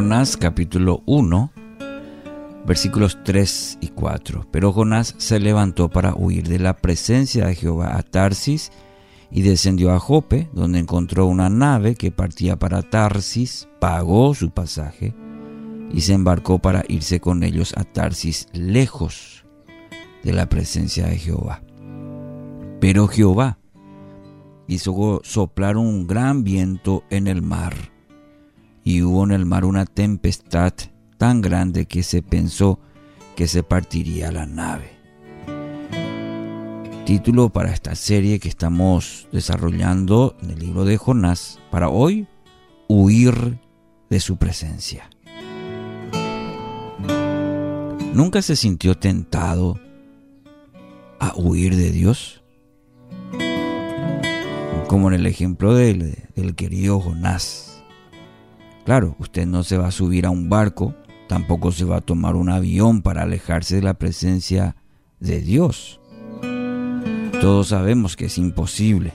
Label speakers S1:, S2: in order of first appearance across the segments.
S1: Jonás capítulo 1, versículos 3 y 4. Pero Jonás se levantó para huir de la presencia de Jehová a Tarsis y descendió a Jope, donde encontró una nave que partía para Tarsis, pagó su pasaje y se embarcó para irse con ellos a Tarsis lejos de la presencia de Jehová. Pero Jehová hizo soplar un gran viento en el mar y hubo en el mar una tempestad tan grande que se pensó que se partiría la nave. Título para esta serie que estamos desarrollando en el libro de Jonás para hoy, huir de su presencia. ¿Nunca se sintió tentado a huir de Dios? Como en el ejemplo del, del querido Jonás Claro, usted no se va a subir a un barco, tampoco se va a tomar un avión para alejarse de la presencia de Dios. Todos sabemos que es imposible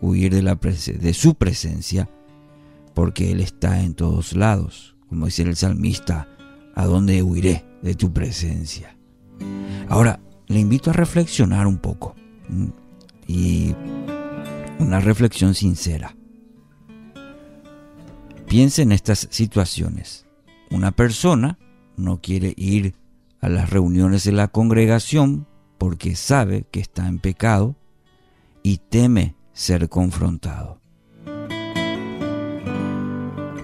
S1: huir de, la de su presencia porque Él está en todos lados. Como dice el salmista, ¿a dónde huiré de tu presencia? Ahora, le invito a reflexionar un poco y una reflexión sincera. Piense en estas situaciones. Una persona no quiere ir a las reuniones de la congregación porque sabe que está en pecado y teme ser confrontado.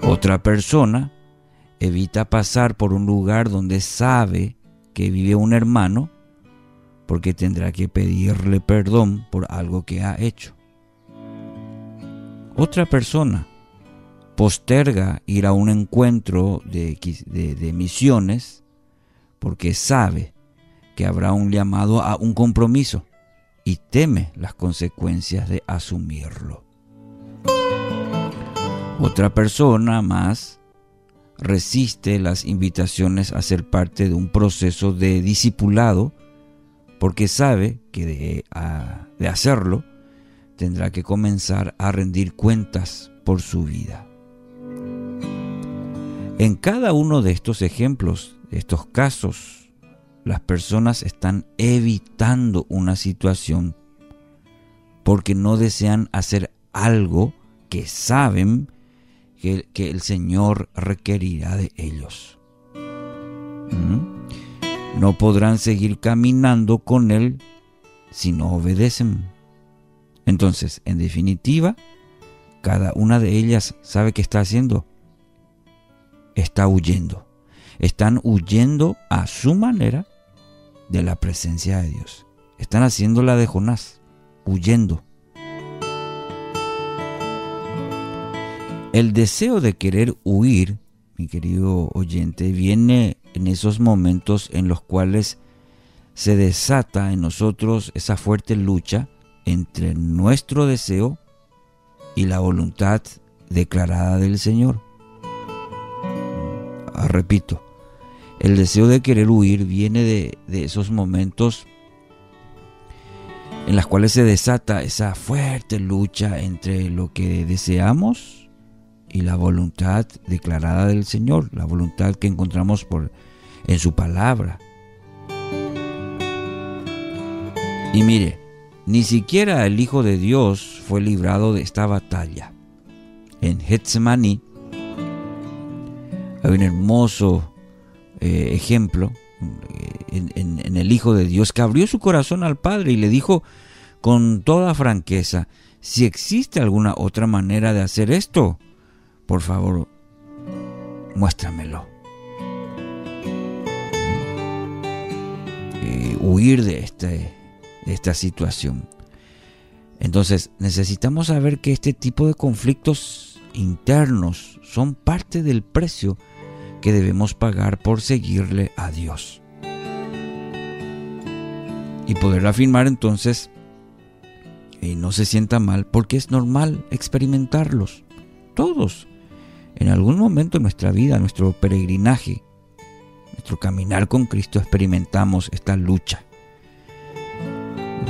S1: Otra persona evita pasar por un lugar donde sabe que vive un hermano porque tendrá que pedirle perdón por algo que ha hecho. Otra persona posterga ir a un encuentro de, de, misiones porque sabe que habrá un llamado a un compromiso y teme las consecuencias de asumirlo. Otra persona más resiste las invitaciones a ser parte de un proceso de discipulado porque sabe que de, de hacerlo tendrá que comenzar a rendir cuentas por su vida. En cada uno de estos ejemplos, estos casos, las personas están evitando una situación porque no desean hacer algo que saben que, el Señor requerirá de ellos. ¿Mm? No podrán seguir caminando con Él si no obedecen. Entonces, en definitiva, cada una de ellas sabe qué está haciendo está huyendo. Están huyendo a su manera de la presencia de Dios. Están haciendo la de Jonás, huyendo. El deseo de querer huir, mi querido oyente, viene en esos momentos en los cuales se desata en nosotros esa fuerte lucha entre nuestro deseo y la voluntad declarada del Señor. Ah, repito, el deseo de querer huir viene de, esos momentos en los cuales se desata esa fuerte lucha entre lo que deseamos y la voluntad declarada del Señor, la voluntad que encontramos en su palabra. Y mire, ni siquiera el Hijo de Dios fue librado de esta batalla. En Getsemaní hay un hermoso eh, ejemplo eh, en, el Hijo de Dios que abrió su corazón al Padre y le dijo con toda franqueza, si existe alguna otra manera de hacer esto, por favor, muéstramelo. Eh, huir de, este, de esta situación. Entonces necesitamos saber que este tipo de conflictos internos son parte del precio que debemos pagar por seguirle a Dios. Y poder afirmar entonces, y no se sienta mal, porque es normal experimentarlos. Todos, en algún momento de nuestra vida, nuestro peregrinaje, nuestro caminar con Cristo, experimentamos esta lucha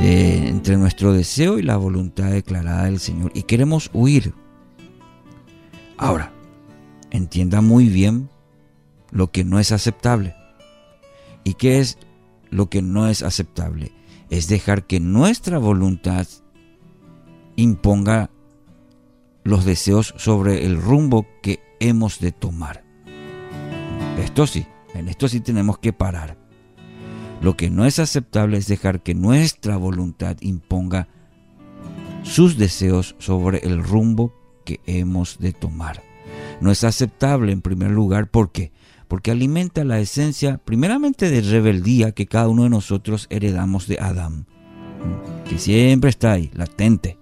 S1: entre nuestro deseo y la voluntad declarada del Señor. Y queremos huir. Ahora, entienda muy bien lo que no es aceptable. ¿Y qué es lo que no es aceptable? Es dejar que nuestra voluntad imponga los deseos sobre el rumbo que hemos de tomar. Esto sí, en esto sí tenemos que parar. Lo que no es aceptable es dejar que nuestra voluntad imponga sus deseos sobre el rumbo que hemos de tomar. No es aceptable en primer lugar porque porque alimenta la esencia primeramente de rebeldía que cada uno de nosotros heredamos de Adán, que siempre está ahí, latente.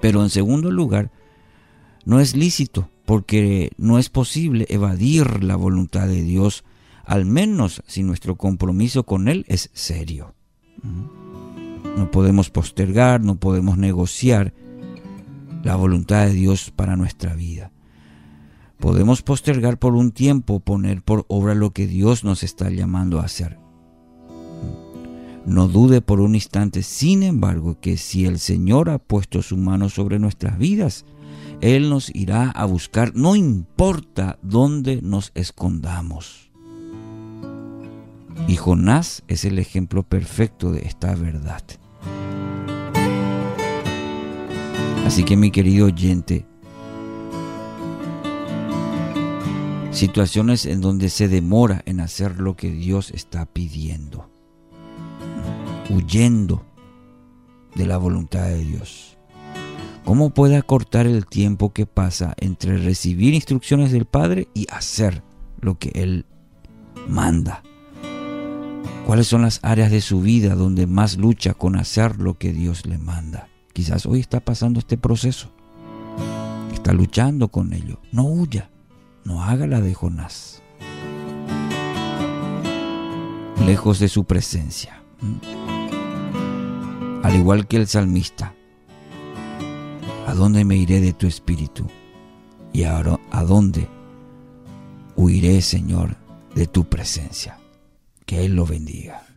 S1: Pero en segundo lugar, no es lícito porque no es posible evadir la voluntad de Dios, al menos si nuestro compromiso con Él es serio. No podemos postergar, no podemos negociar la voluntad de Dios para nuestra vida. Podemos postergar por un tiempo, poner por obra lo que Dios nos está llamando a hacer. No dude por un instante, sin embargo, que si el Señor ha puesto su mano sobre nuestras vidas, Él nos irá a buscar, no importa dónde nos escondamos. Y Jonás es el ejemplo perfecto de esta verdad. Así que mi querido oyente, situaciones en donde se demora en hacer lo que Dios está pidiendo, huyendo de la voluntad de Dios. ¿Cómo puede acortar el tiempo que pasa entre recibir instrucciones del Padre y hacer lo que Él manda? ¿Cuáles son las áreas de su vida donde más lucha con hacer lo que Dios le manda? Quizás hoy está pasando este proceso. Está luchando con ello. No huya no haga la de Jonás. Lejos de su presencia. Al igual que el salmista, ¿a dónde me iré de tu espíritu? ¿Y ahora a dónde huiré, Señor, de tu presencia? Que Él lo bendiga.